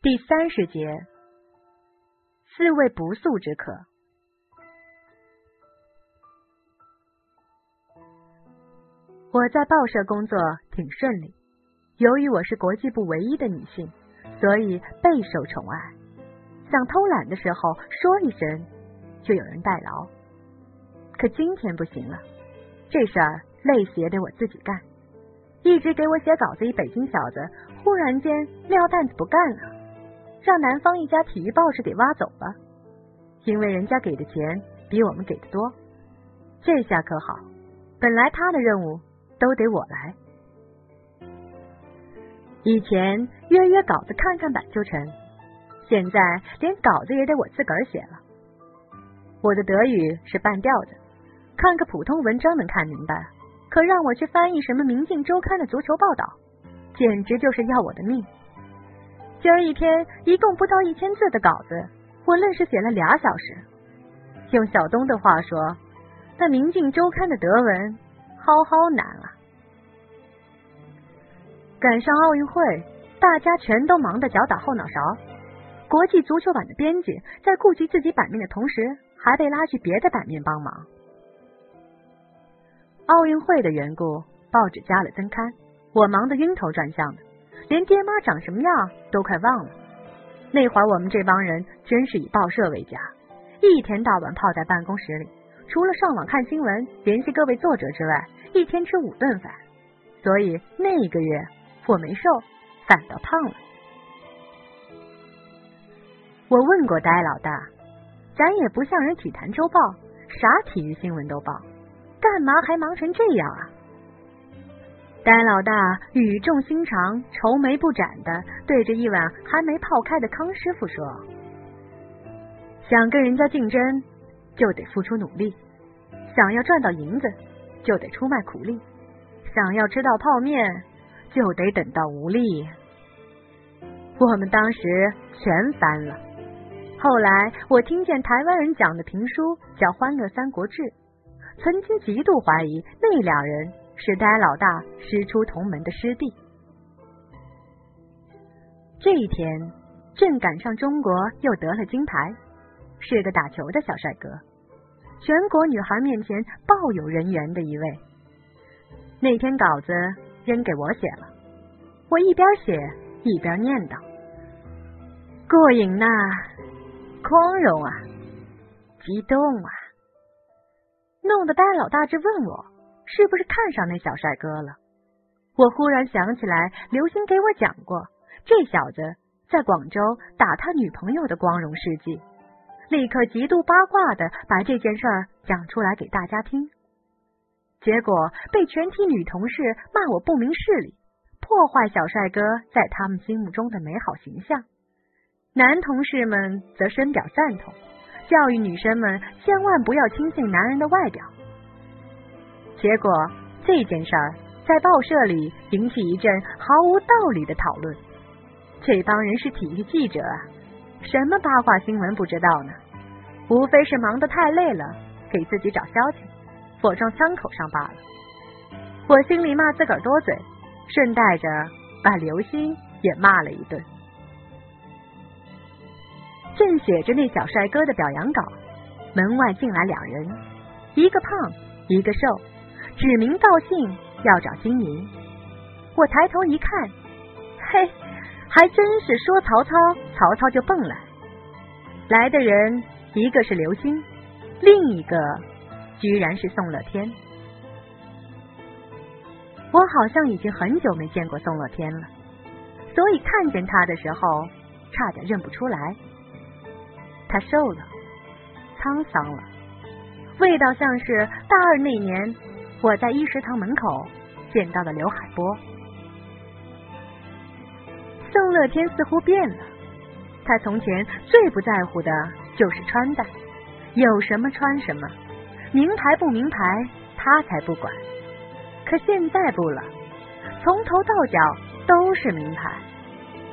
第三十节，四位不速之客。我在报社工作挺顺利，由于我是国际部唯一的女性，所以备受宠爱。想偷懒的时候说一声，就有人代劳。可今天不行了，这事儿累死也得我自己干。一直给我写稿子一北京小子，忽然间撂担子不干了。让南方一家体育报纸给挖走了，因为人家给的钱比我们给的多。这下可好，本来他的任务都得我来。以前约约稿子看看版就成，现在连稿子也得我自个儿写了。我的德语是半吊子，看个普通文章能看明白，可让我去翻译什么《明镜周刊》的足球报道，简直就是要我的命。今儿一天一共不到一千字的稿子，我愣是写了俩小时。用小东的话说，那《明镜周刊》的德文好好难啊！赶上奥运会，大家全都忙得脚打后脑勺。国际足球版的编辑在顾及自己版面的同时，还被拉去别的版面帮忙。奥运会的缘故，报纸加了增刊，我忙得晕头转向的。连爹妈长什么样都快忘了。那会儿我们这帮人真是以报社为家，一天到晚泡在办公室里，除了上网看新闻、联系各位作者之外，一天吃五顿饭。所以那一个月我没瘦，反倒胖了。我问过呆老大，咱也不像人体坛周报，啥体育新闻都报，干嘛还忙成这样啊？呆老大语重心长、愁眉不展的对着一碗还没泡开的康师傅说：“想跟人家竞争，就得付出努力；想要赚到银子，就得出卖苦力；想要吃到泡面，就得等到无力。”我们当时全翻了。后来我听见台湾人讲的评书叫《欢乐三国志》，曾经极度怀疑那俩人。是呆老大师出同门的师弟。这一天正赶上中国又得了金牌，是个打球的小帅哥，全国女孩面前抱有人缘的一位。那天稿子扔给我写了，我一边写一边念叨：“过瘾呐，光荣啊，激动啊！”弄得呆老大直问我。是不是看上那小帅哥了？我忽然想起来，刘星给我讲过，这小子在广州打他女朋友的光荣事迹，立刻极度八卦的把这件事儿讲出来给大家听。结果被全体女同事骂我不明事理，破坏小帅哥在他们心目中的美好形象。男同事们则深表赞同，教育女生们千万不要轻信男人的外表。结果这件事儿在报社里引起一阵毫无道理的讨论。这帮人是体育记者啊，什么八卦新闻不知道呢？无非是忙得太累了，给自己找消息，火撞枪口上罢了。我心里骂自个儿多嘴，顺带着把刘星也骂了一顿。正写着那小帅哥的表扬稿，门外进来两人，一个胖，一个瘦。指名道姓要找金银，我抬头一看，嘿，还真是说曹操，曹操就蹦来。来的人一个是刘星，另一个居然是宋乐天。我好像已经很久没见过宋乐天了，所以看见他的时候差点认不出来。他瘦了，沧桑了，味道像是大二那年。我在一食堂门口见到了刘海波，宋乐天似乎变了。他从前最不在乎的就是穿戴，有什么穿什么，名牌不名牌他才不管。可现在不了，从头到脚都是名牌。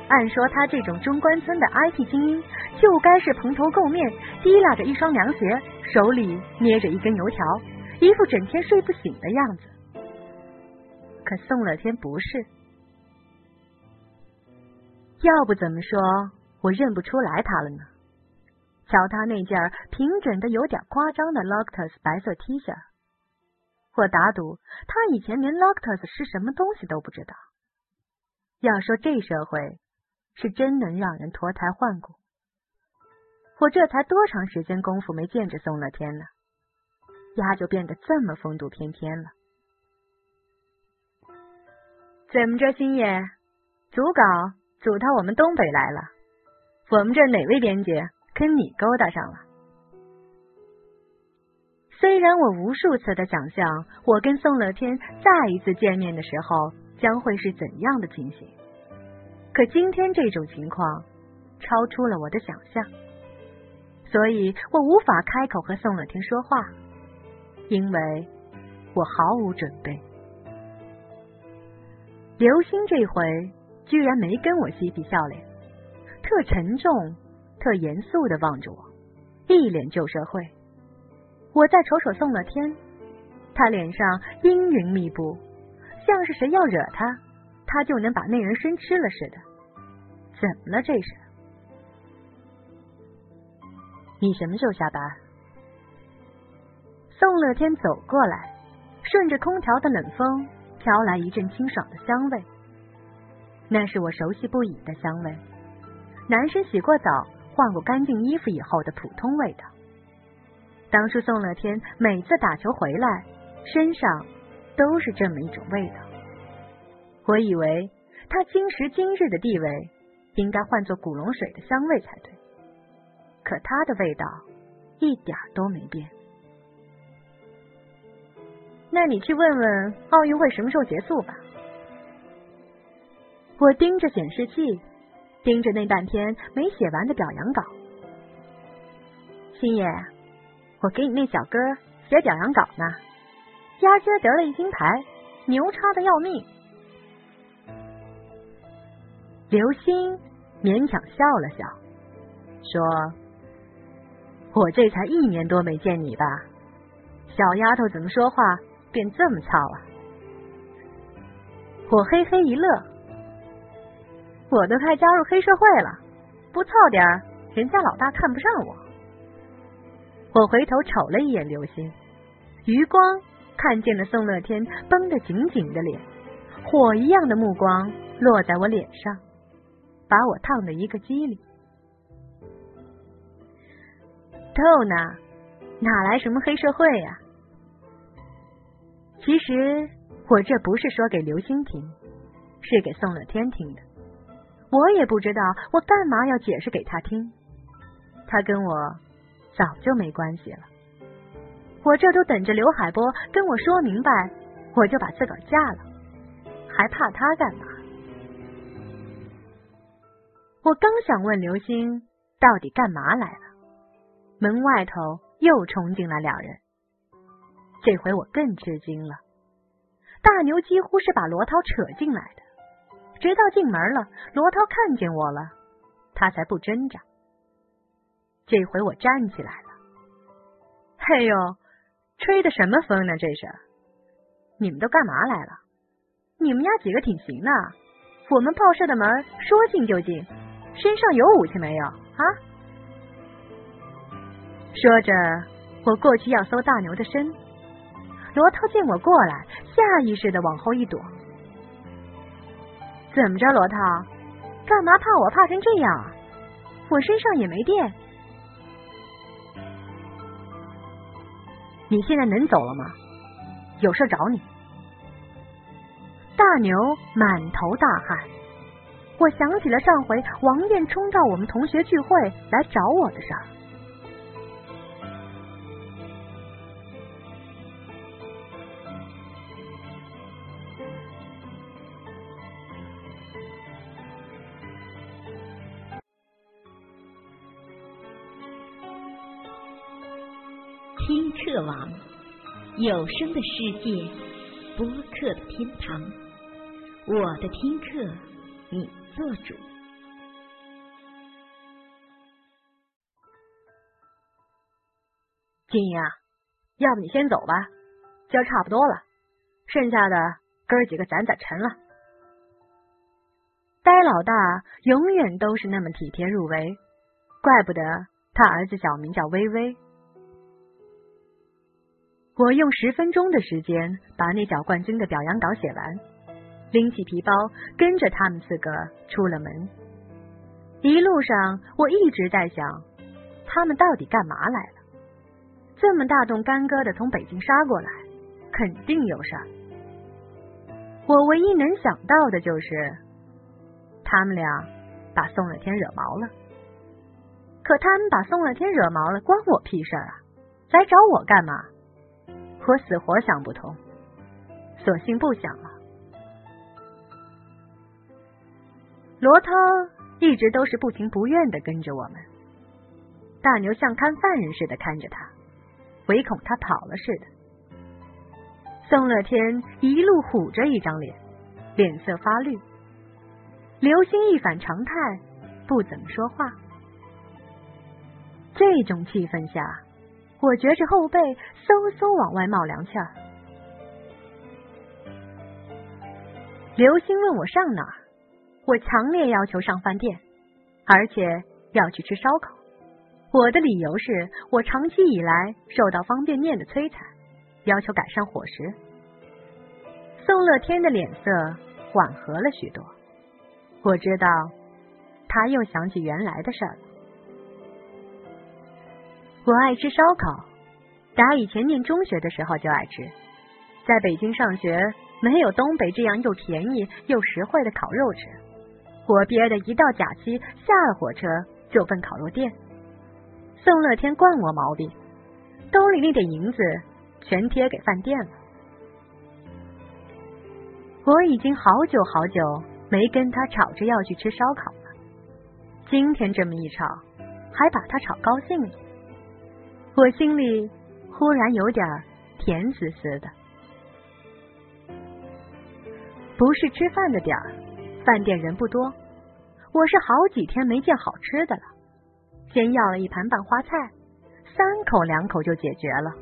按说他这种中关村的 IT 精英，就该是蓬头垢面，提拉着一双凉鞋，手里捏着一根油条。一副整天睡不醒的样子，可宋乐天不是。要不怎么说我认不出来他了呢。瞧他那件平整的有点夸张的 Loctus 白色 T 恤，我打赌他以前连 Loctus 是什么东西都不知道。要说这社会是真能让人脱胎换骨。我这才多长时间功夫没见着宋乐天呢，丫就变得这么风度翩翩了。怎么着，星爷，组稿组到我们东北来了？我们这哪位编辑跟你勾搭上了？虽然我无数次的想象，我跟宋乐天再一次见面的时候将会是怎样的情形，可今天这种情况超出了我的想象。所以我无法开口和宋乐天说话，因为我毫无准备。刘星这回居然没跟我嬉皮笑脸，特沉重、特严肃的望着我，一脸旧社会。我再瞅瞅宋乐天，他脸上阴云密布，像是谁要惹他，他就能把那人生吃了似的。怎么了这是？你什么时候下班？宋乐天走过来，顺着空调的冷风飘来一阵清爽的香味，那是我熟悉不已的香味，男生洗过澡、换过干净衣服以后的普通味道。当初宋乐天每次打球回来，身上都是这么一种味道。我以为他今时今日的地位应该换作古龙水的香味才对。可他的味道一点都没变。那你去问问奥运会什么时候结束吧。我盯着显示器，盯着那半天没写完的表扬稿。星爷，我给你那小哥写表扬稿呢，丫今儿得了一金牌，牛叉的要命。刘星勉强笑了笑，说。我这才一年多没见你吧，小丫头怎么说话变这么糙啊？我嘿嘿一乐，我都快加入黑社会了，不糙点，人家老大看不上我。我回头瞅了一眼刘星，余光看见了宋乐天绷得紧紧的脸，火一样的目光落在我脸上，把我烫得一个激灵。透呢，哪来什么黑社会呀？其实我这不是说给刘星听，是给宋乐天听的。我也不知道我干嘛要解释给他听，他跟我早就没关系了。我这都等着刘海波跟我说明白，我就把自个儿嫁了，还怕他干嘛？我刚想问刘星到底干嘛来了。门外头又冲进来两人，这回我更吃惊了。大牛几乎是把罗涛扯进来的，直到进门了，罗涛看见我了，他才不挣扎。这回我站起来了。嘿呦，吹的什么风呢？这是？你们都干嘛来了？你们家几个挺行的，我们报社的门说进就进，身上有武器没有啊？说着，我过去要搜大牛的身。罗涛见我过来，下意识的往后一躲。怎么着，罗涛？干嘛怕我怕成这样啊？我身上也没电。你现在能走了吗？有事找你。大牛满头大汗。我想起了上回王艳冲到我们同学聚会来找我的事儿。听课网，有声的世界，播客的天堂。我的听课，你做主。金英啊，要不你先走吧，今儿差不多了，剩下的哥几个攒攒沉了。呆老大永远都是那么体贴入微，怪不得他儿子小名叫微微。我用十分钟的时间把那脚冠军的表扬稿写完，拎起皮包，跟着他们四个出了门。一路上我一直在想，他们到底干嘛来了？这么大动干戈的从北京杀过来，肯定有事儿。我唯一能想到的就是。他们俩把宋乐天惹毛了，可他们把宋乐天惹毛了，关我屁事儿啊！来找我干嘛？我死活想不通，索性不想了。罗涛一直都是不情不愿的跟着我们，大牛像看犯人似的看着他，唯恐他跑了似的。宋乐天一路虎着一张脸，脸色发绿。刘星一反常态，不怎么说话。这种气氛下，我觉着后背嗖嗖往外冒凉气儿。刘星问我上哪儿，我强烈要求上饭店，而且要去吃烧烤。我的理由是我长期以来受到方便面的摧残，要求改善伙食。宋乐天的脸色缓和了许多。我知道，他又想起原来的事儿了。我爱吃烧烤，打以前念中学的时候就爱吃。在北京上学，没有东北这样又便宜又实惠的烤肉吃。我憋得一到假期，下了火车就奔烤肉店。宋乐天惯我毛病，兜里那点银子全贴给饭店了。我已经好久好久。没跟他吵着要去吃烧烤了，今天这么一吵，还把他吵高兴了，我心里忽然有点甜丝丝的。不是吃饭的点儿，饭店人不多，我是好几天没见好吃的了。先要了一盘拌花菜，三口两口就解决了。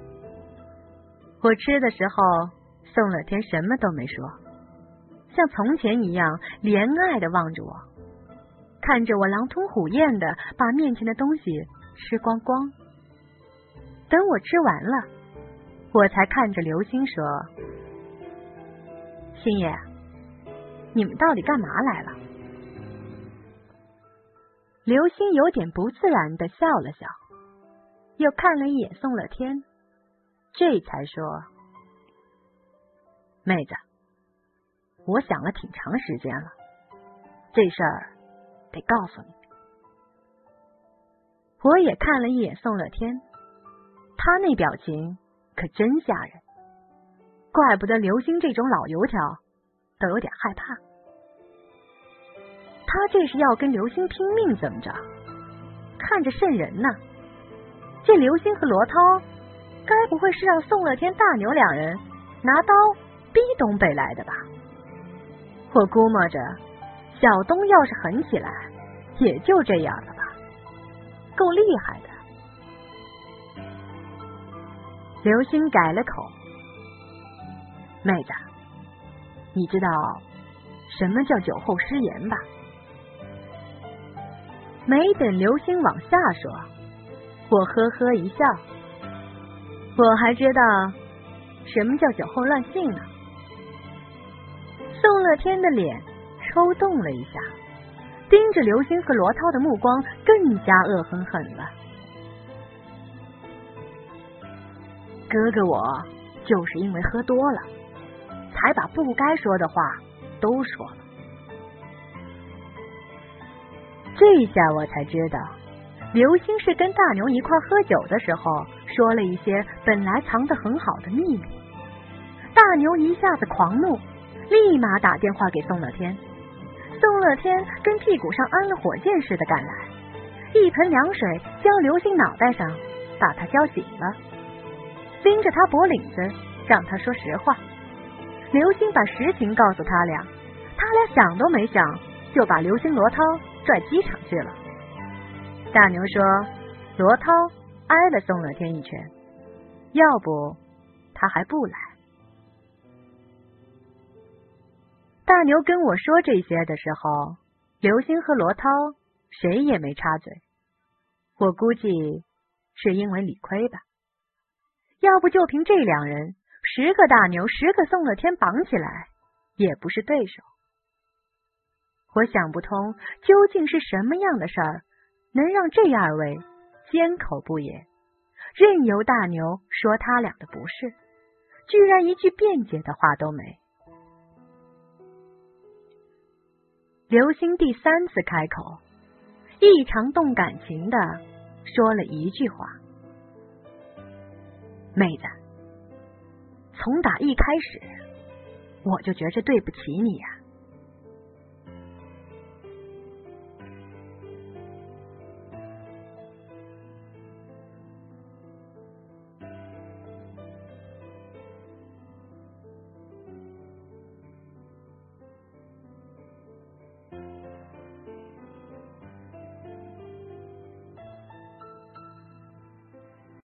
我吃的时候，宋乐天什么都没说。像从前一样怜爱的望着我，看着我狼吞虎咽的把面前的东西吃光光。等我吃完了，我才看着刘星说：“星爷，你们到底干嘛来了？”刘星有点不自然的笑了笑，又看了一眼宋乐天，这才说：“妹子。”我想了挺长时间了，这事儿得告诉你。我也看了一眼宋乐天，他那表情可真吓人，怪不得刘星这种老油条都有点害怕。他这是要跟刘星拼命怎么着？看着瘆人呢。这刘星和罗涛，该不会是让宋乐天、大牛两人拿刀逼东北来的吧？我估摸着，小东要是狠起来，也就这样了吧，够厉害。刘星改了口：“妹子，你知道什么叫酒后失言吧？”没等刘星往下说，我呵呵一笑：“我还知道什么叫酒后乱性呢。”宋乐天的脸抽动了一下，盯着刘星和罗涛的目光更加恶狠狠了。哥哥，我就是因为喝多了，才把不该说的话都说了。这下我才知道，刘星是跟大牛一块喝酒的时候，说了一些本来藏得很好的秘密。大牛一下子狂怒。立马打电话给宋乐天，宋乐天跟屁股上安了火箭似的赶来，一盆凉水浇刘星脑袋上，把他浇醒了，拎着他脖领子让他说实话。刘星把实情告诉他俩，他俩想都没想就把刘星、罗涛拽机场去了。大牛说，罗涛挨了宋乐天一拳，要不他还不来。大牛跟我说这些的时候，刘星和罗涛谁也没插嘴，我估计是因为理亏吧。要不就凭这两人，十个大牛，十个宋乐天绑起来也不是对手。我想不通，究竟是什么样的事儿能让这二位缄口不言，任由大牛说他俩的不是，居然一句辩解的话都没。刘星第三次开口，异常动感情的说了一句话：“妹子，从打一开始，我就觉着对不起你呀。”